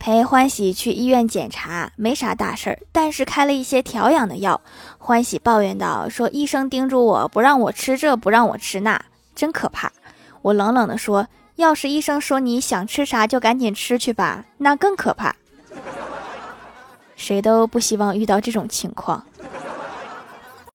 陪欢喜去医院检查，没啥大事儿。但是开了一些调养的药，欢喜抱怨道：‘说医生叮嘱我不让我吃这、不让我吃那，真可怕！’我冷冷地说：‘要是医生说你想吃啥就赶紧吃去吧，那更可怕。’谁都不希望遇到这种情况。